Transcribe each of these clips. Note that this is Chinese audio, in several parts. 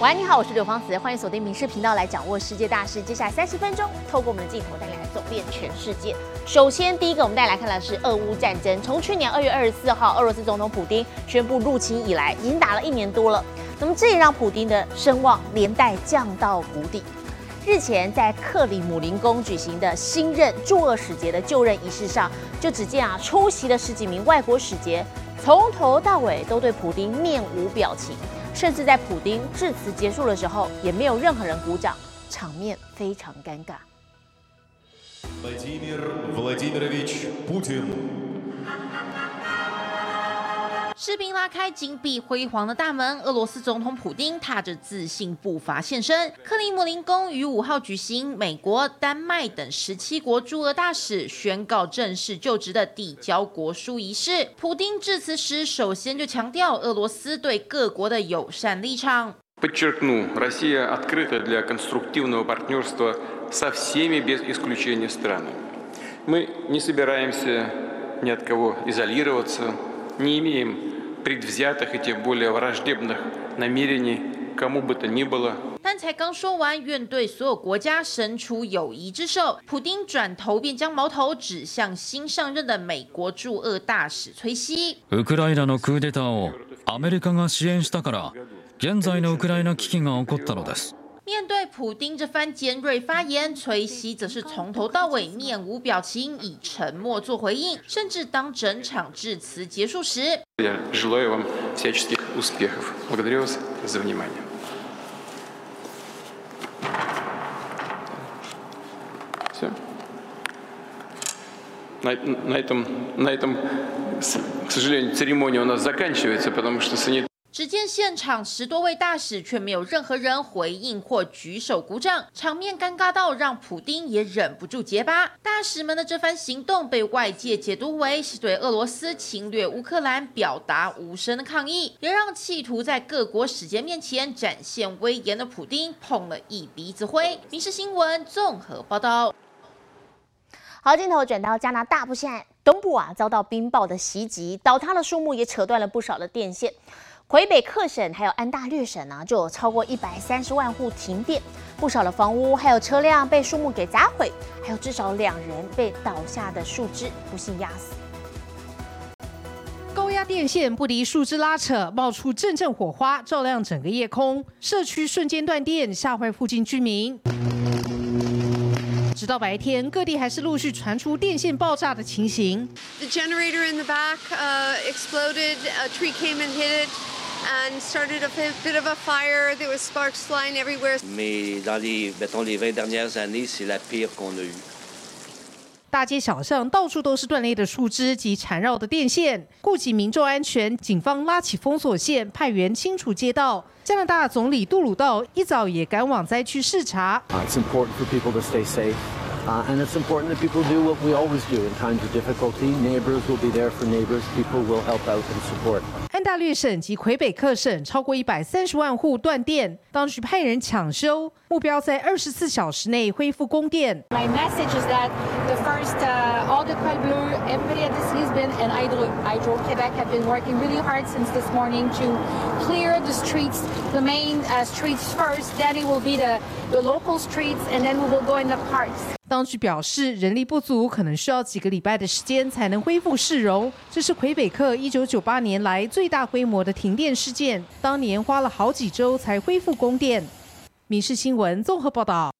喂，你好，我是刘芳慈，欢迎锁定民视频道来掌握世界大事。接下来三十分钟，透过我们的镜头带你来走遍全世界。首先，第一个我们带来看的是俄乌战争。从去年二月二十四号，俄罗斯总统普京宣布入侵以来，已经打了一年多了。那么这也让普京的声望连带降到谷底。日前在克里姆林宫举行的新任驻俄使节的就任仪式上，就只见啊出席的十几名外国使节，从头到尾都对普京面无表情。甚至在普丁致辞结束的时候，也没有任何人鼓掌，场面非常尴尬。士兵拉开金碧辉煌的大门，俄罗斯总统普丁踏着自信步伐现身。克里姆林宫于五号举行美国、丹麦等十七国驻俄大使宣告正式就职的递交国书仪式。普丁致辞时，首先就强调俄罗斯对各国的友善立场。Подчеркну, Россия открыта для конструктивного партнерства со всеми без исключения странами. Мы не собираемся ни от кого изолироваться, не имеем предвзятых и тем более враждебных намерений кому бы то ни было. 但才刚说完，愿对所有国家伸出友谊之手。普丁转头便将矛头指向新上任的美国驻俄大使崔西。ウクライナのクーデターをアメリカが支援したから、現在のウクライナ危機が起こったのです。 面对普丁这番尖锐发言，崔西则是从头到尾面无表情，以沉默做回应。甚至当整场致辞结束时，Я желаю вам всяческих успехов. Благодарю вас за внимание. 那那 этом на этом к сожалению церемония у нас заканчивается, потому что санитар 只见现场十多位大使却没有任何人回应或举手鼓掌，场面尴尬到让普丁也忍不住结巴。大使们的这番行动被外界解读为是对俄罗斯侵略乌克兰表达无声的抗议，也让企图在各国使节面前展现威严的普丁碰了一鼻子灰。民事新闻综合报道。好，镜头转到加拿大，不现在东部啊遭到冰雹的袭击，倒塌的树木也扯断了不少的电线。魁北克省还有安大略省呢，就有超过一百三十万户停电，不少的房屋还有车辆被树木给砸毁，还有至少两人被倒下的树枝不幸压死。高压电线不敌树枝拉扯，冒出阵阵火花，照亮整个夜空，社区瞬间断电，吓坏附近居民。直到白天，各地还是陆续传出电线爆炸的情形。The generator in the back exploded. A tree came and hit it. and started a bit of a fire. There was sparks flying everywhere. Mais dans les, mettons, les 20 dernières années, c'est la pire qu'on a eue. 大街小巷到处都是断裂的树枝及缠绕的电线。顾及民众安全，警方拉起封锁线，派员清除街道。加拿大总理杜鲁道一早也赶往灾区视察。It's important for people to stay safe. And it's important that people do what we always do in times of difficulty. Neighbors will be there for neighbors. People will help out and support. 安大略省及魁北克省超过一百三十万户断电，当局派人抢修，目标在二十四小时内恢复供电。My message is that the first, all the Quai Bleu, everybody at this Lisbon and Hydro Hydro Quebec have been working really hard since this morning to clear the streets, the main streets first. Then it will be the the local streets, and then we will go in the parks. 当局表示，人力不足，可能需要几个礼拜的时间才能恢复市容。这是魁北克一九九八年来最大规模的停电事件，当年花了好几周才恢复供电。民事新闻综合报道。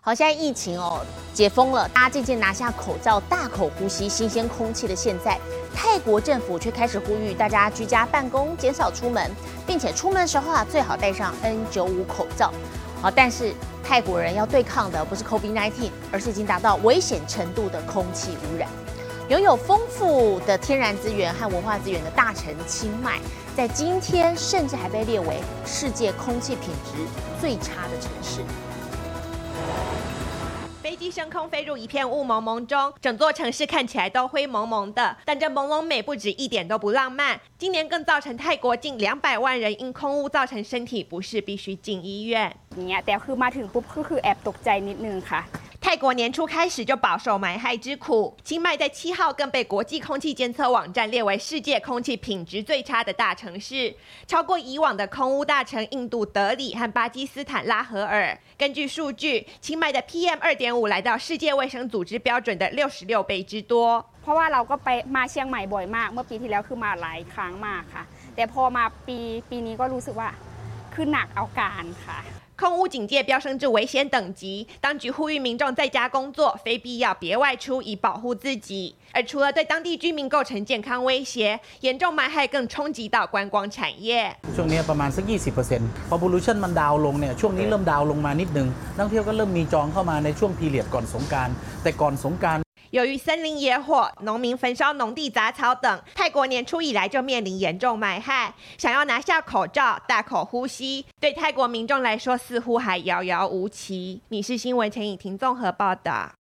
好，现在疫情哦解封了，大家渐渐拿下口罩，大口呼吸新鲜空气的现在，泰国政府却开始呼吁大家居家办公，减少出门，并且出门的时候啊，最好戴上 N95 口罩。好，但是泰国人要对抗的不是 COVID-19，而是已经达到危险程度的空气污染。拥有丰富的天然资源和文化资源的大城清迈，在今天甚至还被列为世界空气品质最差的城市。飞机升空飞入一片雾蒙蒙中，整座城市看起来都灰蒙蒙的。但这朦胧美不止一点都不浪漫，今年更造成泰国近两百万人因空污造成身体不适，必须进医院。泰国年初开始就饱受霾害之苦，清迈在七号更被国际空气监测网站列为世界空气品质最差的大城市，超过以往的空污大城印度德里和巴基斯坦拉合尔。根据数据，清迈的 PM 二点五来到世界卫生组织标准的六十六倍之多。เพราะว่าเราก็ไปมาเชียงใหม่บ่อยมากเมื่อปีที่แล้วคือมาหลายครั้งมากค่ะ แต่พอมาปีปีนี้ก็รู้สึกว่าคือหนักเอาการค่ะ。 空污警戒飙升至危险等级，当局呼吁民众在家工作，非必要别外出，以保护自己。而除了对当地居民构成健康威胁，严重霾害更冲击到观光产业。ช่วงนี้ประมาณสัก20%พอ pollution มันดาวลงเนี่ยช่วงนี้เริ่มดาวลงมานิดนึงนักท่องเที่ยวก็เริ่มมีจองเข้ามาในช่วงพีเรียดก่อนสงการแต่ก่อนสงการ 由于森林野火、农民焚烧农地杂草等，泰国年初以来就面临严重霾害。想要拿下口罩、大口呼吸，对泰国民众来说似乎还遥遥无期。你是新闻陈以婷综合报道。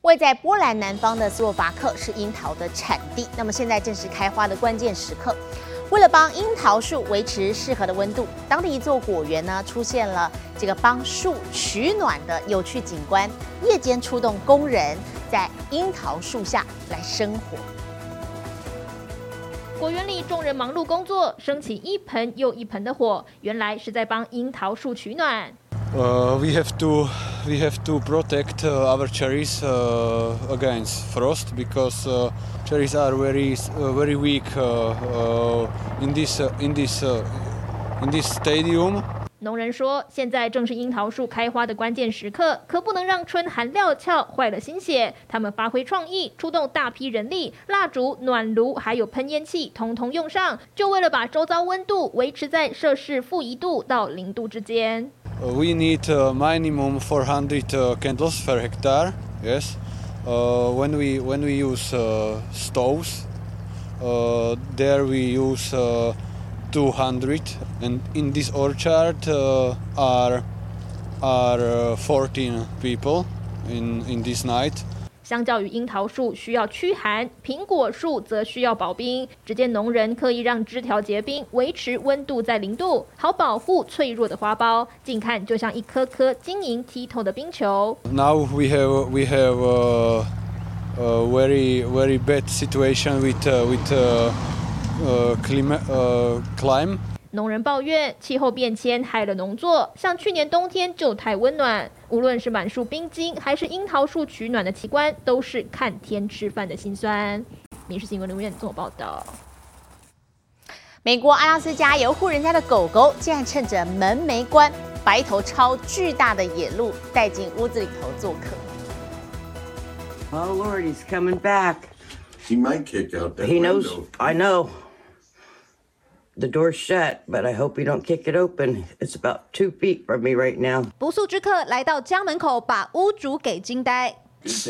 位在波兰南方的斯洛伐克是樱桃的产地，那么现在正是开花的关键时刻。为了帮樱桃树维持适合的温度，当地一座果园呢出现了这个帮树取暖的有趣景观。夜间出动工人在樱桃树下来生火。果园里众人忙碌工作，升起一盆又一盆的火，原来是在帮樱桃树取暖。Uh, we have to we have to protect uh, our cherries uh, against frost because uh, cherries are very uh, very weak uh, in this in this in this stadium. 农人说：“现在正是樱桃树开花的关键时刻，可不能让春寒料峭，坏了心血。他们发挥创意，出动大批人力，蜡烛、暖炉还有喷烟器，通通用上，就为了把周遭温度维持在摄氏负一度到零度之间。” We need minimum 400 candles per hectare. Yes. When we when we use stoves, there we use 200. And in this orchard are are 14 people in in this night. 相较于樱桃树需要驱寒，苹果树则需要保冰。只见农人刻意让枝条结冰，维持温度在零度，好保护脆弱的花苞。近看就像一颗颗晶莹剔透的冰球。Now we have we have a, a very very bad situation with uh, with uh, uh, climate uh, climate. 农人抱怨气候变迁害了农作，像去年冬天就太温暖。无论是满树冰晶，还是樱桃树取暖的奇观，都是看天吃饭的辛酸。民事新闻留言做报道。美国阿拉斯加有户人家的狗狗，竟然趁着门没关，白头超巨大的野鹿带进屋子里头做客。Oh Lord, he's coming back. He might kick out that He knows. window. I know. The door's shut, but I hope you don't kick it open. It's about two feet from me right now. 不速之客来到家门口，把屋主给惊呆。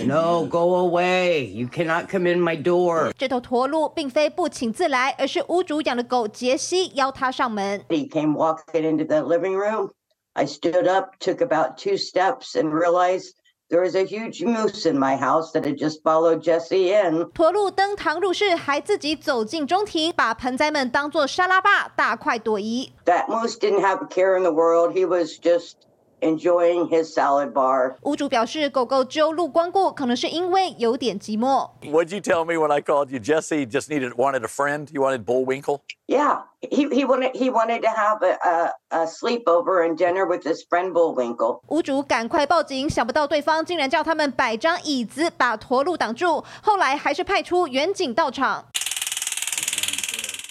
No, go away. You cannot come in my door. 这头驼鹿并非不请自来，而是屋主养的狗杰西邀他上门。 He came walking into the living room. I stood up, took about two steps, and realized there was a huge moose in my house that had just followed Jesse in. 驼鹿登堂入室，还自己走进中庭，把盆栽们当作沙拉吧，大快朵颐。 That moose didn't have a care in the world. He was just enjoying his salad bar. 屋主表示，狗狗只有鹿光顾，可能是因为有点寂寞。 What'd you tell me when I called you, Jesse? Just needed wanted a friend. You wanted Bullwinkle. Yeah, he, he wanted he wanted to have a, a, a sleepover and dinner with his friend Bullwinkle. 屋主赶快报警，想不到对方竟然叫他们摆张椅子把驼鹿挡住，后来还是派出远警到场。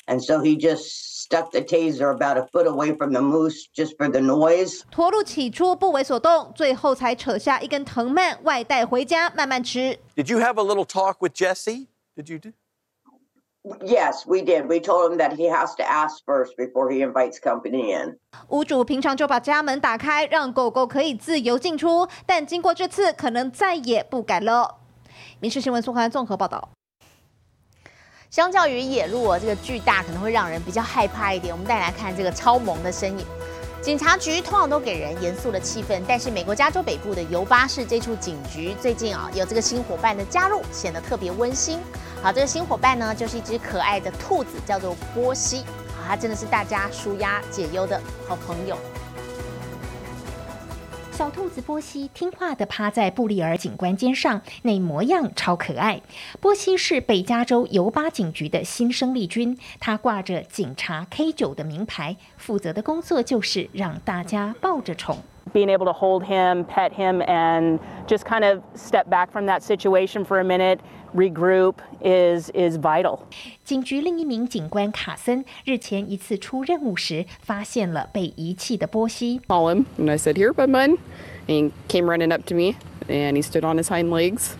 And so he just stuck the taser about a foot away from the moose just for the noise. 驼鹿起初不为所动，最后才扯下一根藤蔓外带回家慢慢吃。 Did you have a little talk with Jesse? Did you do? Yes, we did. We told him that he has to ask first before he invites company in. 屋主平常就把家门打开，让狗狗可以自由进出，但经过这次，可能再也不敢了。民事新闻苏涵综合报道。 相较于野鹿哦，这个巨大可能会让人比较害怕一点。我们再来看这个超萌的身影。警察局通常都给人严肃的气氛，但是美国加州北部的尤巴市这处警局最近啊有这个新伙伴的加入，显得特别温馨。好，这个新伙伴呢就是一只可爱的兔子，叫做波西。好，它真的是大家舒压解忧的好朋友。小兔子波西听话地趴在布利尔警官肩上，那模样超可爱。波西是北加州尤巴警局的新生力军，他挂着警察 K 九的名牌，负责的工作就是让大家抱着宠。being able to hold him, pet him, and just kind of step back from that situation for a minute, regroup is is vital. 警局另一名警官卡森日前一次出任务时，发现了被遗弃的波西。Call him, and I said, "Here, bud, bud." And he came running up to me, and he stood on his hind legs,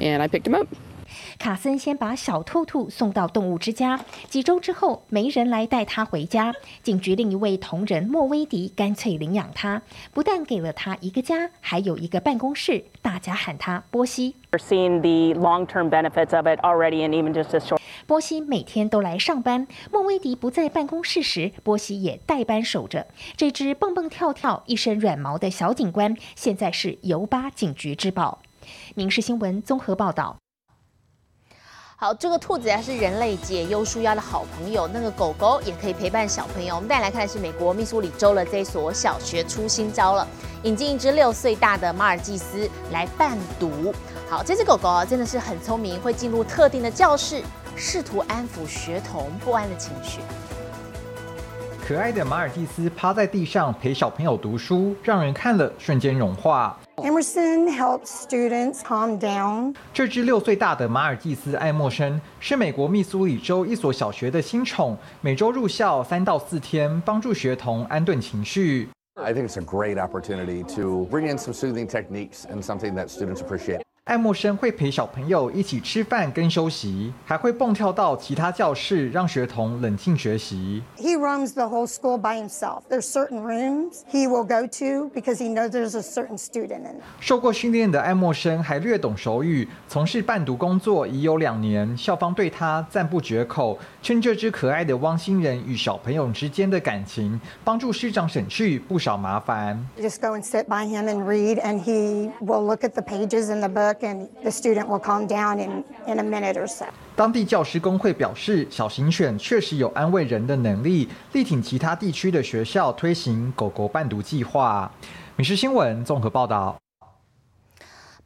and I picked him up. 卡森先把小兔兔送到动物之家，几周之后没人来带它回家。警局另一位同仁莫威迪干脆领养它，不但给了它一个家，还有一个办公室，大家喊它波西。We're seeing the long-term benefits of it already, and even just a short. 波西每天都来上班，莫威迪不在办公室时，波西也代班守着。这只蹦蹦跳跳、一身软毛的小警官，现在是尤巴警局之宝。民事新闻综合报道。好，这个兔子呀是人类解忧舒压的好朋友，那个狗狗也可以陪伴小朋友。我们再来看的是美国密苏里州的这所小学出新招了，引进一只六岁大的马尔济斯来伴读。好，这只狗狗啊真的是很聪明，会进入特定的教室，试图安抚学童不安的情绪。可爱的马尔济斯趴在地上陪小朋友读书，让人看了瞬间融化。Emerson helps students calm down. 这只六岁大的马尔济斯·爱默生是美国密苏里州一所小学的新宠，每周入校三到四天，帮助学童安顿情绪。I think it's a great opportunity to bring in some soothing techniques and something that students appreciate. 爱默生会陪小朋友一起吃饭跟休息，还会蹦跳到其他教室，让学童冷静学习。He runs the whole school by himself. There's certain rooms he will go to because he knows there's a certain student in. 受过训练的爱默生还略懂手语，从事伴读工作已有两年，校方对他赞不绝口，称这只可爱的汪星人与小朋友之间的感情，帮助师长省去不少麻烦。Just go and sit by him and read, and he will look at the pages in the book. And the student will calm down in, in a minute or so. 当地教师工会表示，小型犬确实有安慰人的能力，力挺其他地区的学校推行狗狗伴读计划。美食新闻综合报道。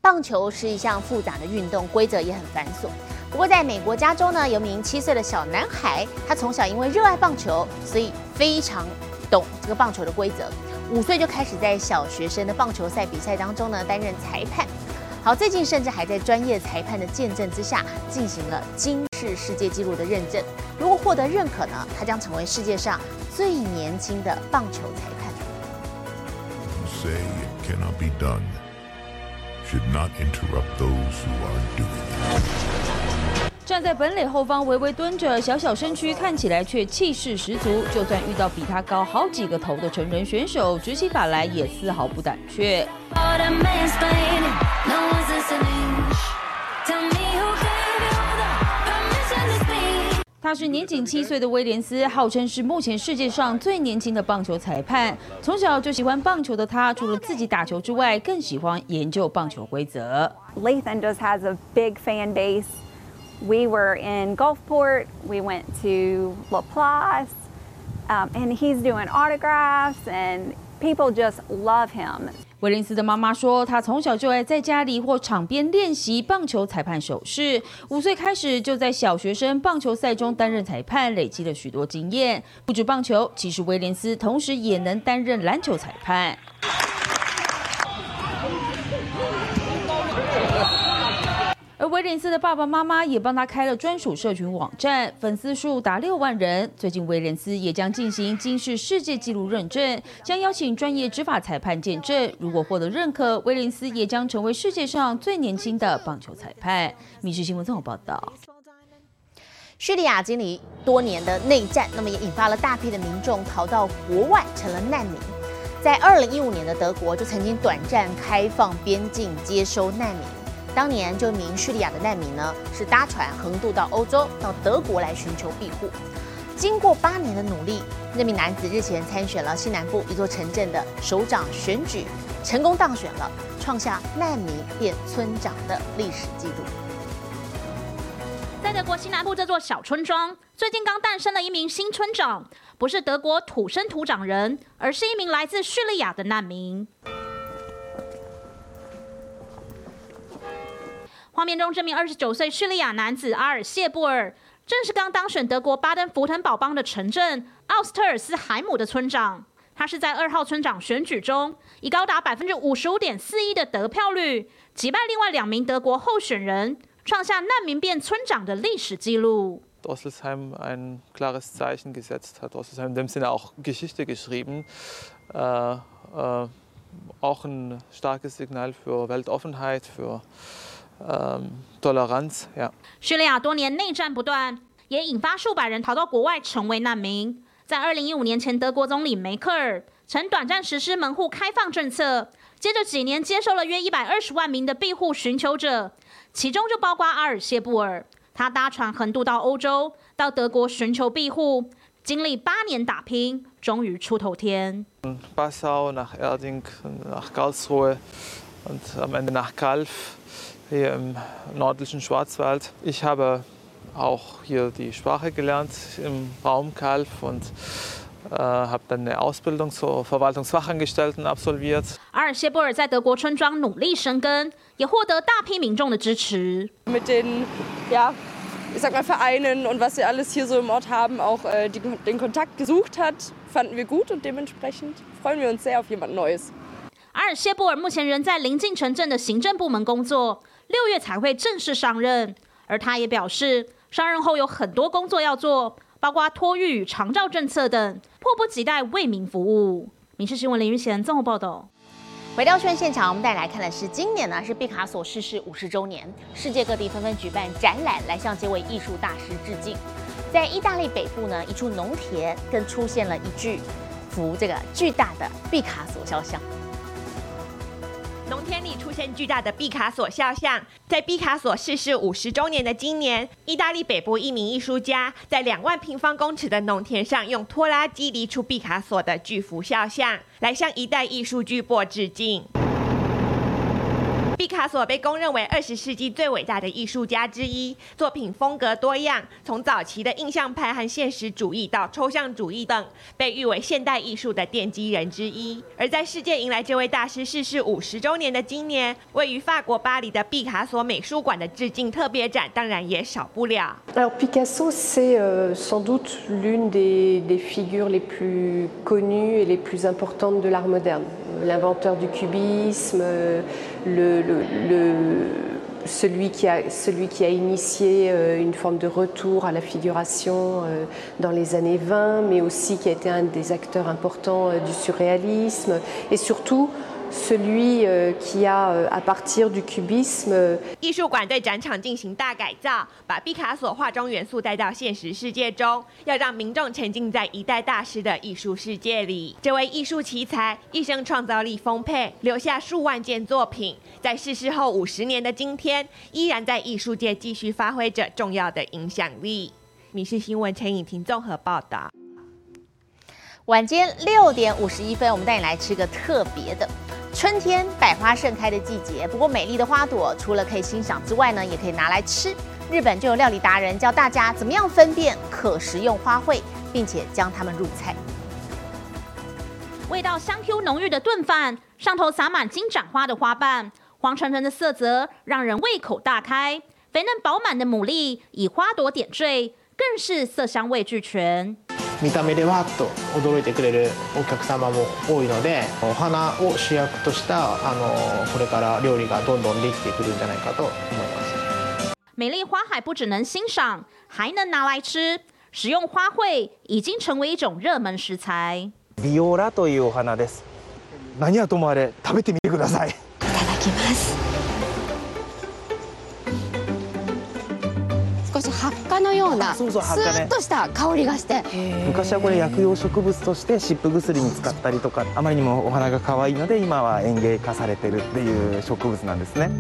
棒球是一项复杂的运动，规则也很繁琐。不过，在美国加州呢，有名七岁的小男孩，他从小因为热爱棒球，所以非常懂这个棒球的规则。五岁就开始在小学生的棒球赛比赛当中呢担任裁判。好，最近甚至还在专业裁判的见证之下，进行了金氏世界纪录的认证。如果获得认可呢，他将成为世界上最年轻的棒球裁判。站在本垒后方，微微蹲着，小小身躯看起来却气势十足。就算遇到比他高好几个头的成人选手，举起法来也丝毫不胆怯。他是年仅七岁的威廉斯，号称是目前世界上最年轻的棒球裁判。从小就喜欢棒球的他，除了自己打球之外，更喜欢研究棒球规则。Lathan just has a big fan base. We were in Gulfport. We went to Laplace, um, and he's doing autographs, and people just love him. 威廉斯的妈妈说，他从小就爱在家里或场边练习棒球裁判手势。五岁开始就在小学生棒球赛中担任裁判，累积了许多经验。不止棒球，其实威廉斯同时也能担任篮球裁判。威廉斯的爸爸妈妈也帮他开了专属社群网站，粉丝数达六万人。最近威廉斯也将进行金氏世界纪录认证，将邀请专业执法裁判见证。如果获得认可，威廉斯也将成为世界上最年轻的棒球裁判。《密室新闻》综合报道。叙利亚经历多年的内战，那么也引发了大批的民众逃到国外，成了难民。在二零一五年的德国，就曾经短暂开放边境接收难民。当年，这名叙利亚的难民呢，是搭船横渡到欧洲，到德国来寻求庇护。经过八年的努力，那名男子日前参选了西南部一座城镇的首长选举，成功当选了，创下难民变村长的历史纪录。在德国西南部这座小村庄，最近刚诞生了一名新村长，不是德国土生土长人，而是一名来自叙利亚的难民。画面中这名二十九岁叙利亚男子阿尔谢布尔，正是刚当选德国巴登福腾堡邦的城镇奥斯特尔斯海姆的村长。他是在二号村长选举中，以高达百分之五十五点四一的得票率，击败另外两名德国候选人，创下难民变村长的历史纪录。Osselsheim ein klares Zeichen gesetzt hat. Osselsheim in dem Sinne auch Geschichte geschrieben. Äh, äh, auch ein starkes Signal für Weltoffenheit, für ähm. 叙利亚多年内战不断，也引发数百人逃到国外成为难民。在二零一五年前，德国总理梅克尔曾短暂实施门户开放政策，接着几年接收了约一百二十万名的庇护寻求者，其中就包括阿尔谢布尔。他搭船横渡到欧洲，到德国寻求庇护，经历八年打拼，终于出头天。Passau, nach Erding, nach Karlsruhe und am Ende nach Kalf, hier im nördlichen Schwarzwald. Ich habe auch hier die Sprache gelernt im Raum Kalf und äh, habe dann eine Ausbildung zur Verwaltungsfachangestellten absolviert. 阿尔谢布尔在德国村庄努力生根，也获得大批民众的支持。 Mit den, ja, ich sag mal Vereinen und was wir alles hier so im Ort haben, auch äh, die, den Kontakt gesucht hat, fanden wir gut und dementsprechend freuen wir uns sehr auf jemand Neues. 阿尔谢布尔目前仍在临近城镇的行政部门工作， 六月才会正式上任。而他也表示，上任后有很多工作要做，包括托育与长照政策等，迫不及待为民服务。民事新闻林玉贤综合报道。回到宣现场，我们带来看的是今年呢是毕卡索逝世五十周年，世界各地纷纷举办展览来向这位艺术大师致敬。在意大利北部呢，一处农田更出现了一具幅这个巨大的毕卡索肖像。农田里出现巨大的毕卡索肖像，在毕卡索逝世五十周年的今年，意大利北部一名艺术家在两万平方公尺的农田上，用拖拉机犁出毕卡索的巨幅肖像，来向一代艺术巨擘致敬。毕卡索被公认为二十世纪最伟大的艺术家之一，作品风格多样，从早期的印象派和现实主义到抽象主义等，被誉为现代艺术的奠基人之一。而在世界迎来这位大师逝世五十周年的今年，位于法国巴黎的毕卡索美术馆的致敬特别展，当然也少不了。Alors Picasso, c'est sans doute l'une des, des figures les plus connues et les plus importantes de l'art moderne. L'inventeur du cubisme, euh, le, celui, qui a, celui qui a initié euh, une forme de retour à la figuration euh, dans les années 20, mais aussi qui a été un des acteurs importants euh, du surréalisme, et surtout celui euh, qui a, euh, à partir du cubisme, euh, 艺术馆对展场进行大改造，把毕卡索画中元素带到现实世界中，要让民众沉浸在一代大师的艺术世界里。这位艺术奇才一生创造力丰沛，留下数万件作品，在逝世后五十年的今天，依然在艺术界继续发挥着重要的影响力。民事新闻陈颖婷综合报道。晚间六点五十一分，我们带你来吃个特别的。春天百花盛开的季节，不过美丽的花朵除了可以欣赏之外呢，也可以拿来吃。日本就有料理达人教大家怎么样分辨可食用花卉，并且将它们入菜。味道香 Q 浓郁的炖饭，上头撒满金盏花的花瓣，黄澄澄的色泽让人胃口大开。肥嫩饱满的牡蛎以花朵点缀，更是色香味俱全。見た目でわっと驚いてくれるお客様も多いのでお花を主役としたあのこれから料理がどんどんできてくるんじゃないかと思います美丽花海不只能欣赏，还能拿来吃。食用花卉已经成为一种热门食材。ビオラというお花です何はともあれ食べてみてくださいいただきますのようなそうそう葉っぱねスーッとした香りがして昔はこれ薬用植物として湿布薬に使ったりとかあまりにもお花が可愛いので今は園芸化されてるっていう植物なんですね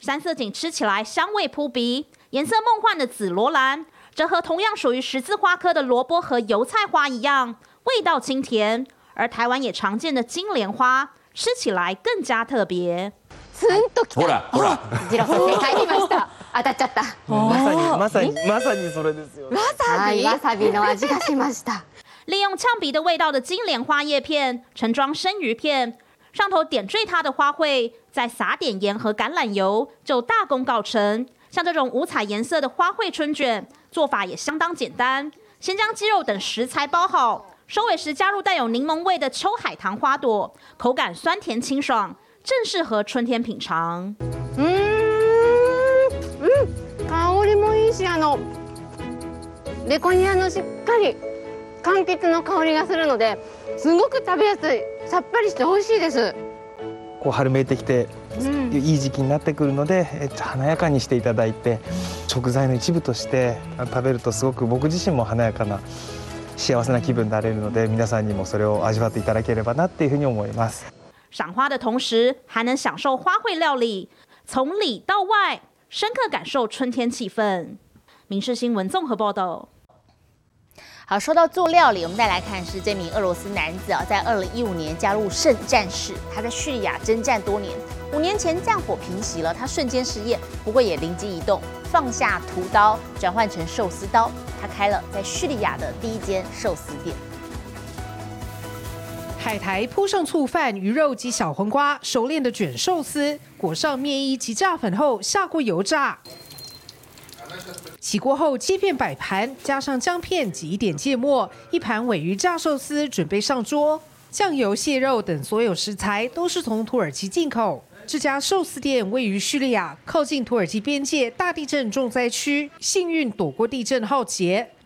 三色堇吃起来香味扑鼻，颜色梦幻的紫罗兰，则和同样属于十字花科的萝卜和油菜花一样，味道清甜。而台湾也常见的金莲花，吃起来更加特別。 ツンときたほらほらジローさん正解しました当たっちゃったまさにまさにまさにそれですよわさびわさびの味がしました利用呛鼻的味道的金莲花叶片盛装生鱼片， 上头点缀它的花卉，再撒点盐和橄榄油，就大功告成。像这种五彩颜色的花卉春卷，做法也相当简单。先将鸡肉等食材包好，收尾时加入带有柠檬味的秋海棠花朵，口感酸甜清爽， 正适合春天品尝。嗯嗯，香りもいいし、あのベコニアのしっかり柑橘の香りがするので、すごく食べやすい、さっぱりして美味しいです。こう春めいてきて、いい時期になってくるので、えっと、華やかにしていただいて食材の一部として食べるとすごく僕自身も華やかな幸せな気分になれるので皆さんにもそれを味わっていただければなっていうふうに思います。赏花的同时，还能享受花卉料理，从里到外，深刻感受春天气氛。民事新闻综合报道。好，说到做料理，我们再来看是这名俄罗斯男子啊，在二零一五年加入圣战士，他在叙利亚征战多年，五年前战火平息了，他瞬间失业，不过也灵机一动，放下屠刀，转换成寿司刀，他开了在叙利亚的第一间寿司店。海苔铺上醋饭、鱼肉及小黄瓜，熟练的卷寿司，裹上面衣及炸粉后下锅油炸。起锅后切片摆盘，加上姜片及一点芥末，一盘尾鱼炸寿司准备上桌。酱油、蟹肉等所有食材都是从土耳其进口。这家寿司店位于叙利亚，靠近土耳其边界大地震重灾区，幸运躲过地震浩劫。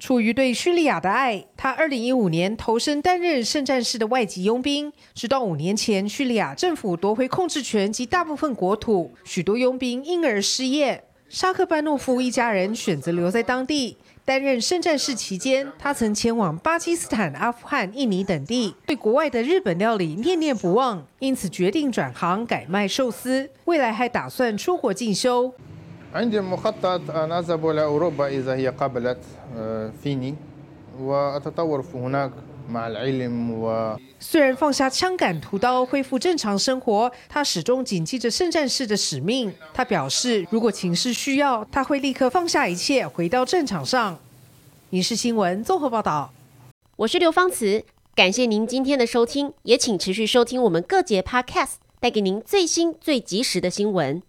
出于对叙利亚的爱，他二零一五年投身担任圣战士的外籍佣兵，直到五年前叙利亚政府夺回控制权及大部分国土，许多佣兵因而失业。沙克班诺夫一家人选择留在当地。担任圣战士期间，他曾前往巴基斯坦、阿富汗、印尼等地，对国外的日本料理念念不忘，因此决定转行改卖寿司。未来还打算出国进修。عندي مخطط أن أذهب إلى أوروبا إذا هي قبلت فيني وأتطور في هناك 虽然放下枪杆屠刀恢复正常生活，他始终谨记着圣战士的使命。他表示，如果情势需要，他会立刻放下一切，回到战场上。影视新闻综合报道。我是刘芳慈，感谢您今天的收听，也请持续收听我们各节 Podcast，带给您最新最及时的新闻。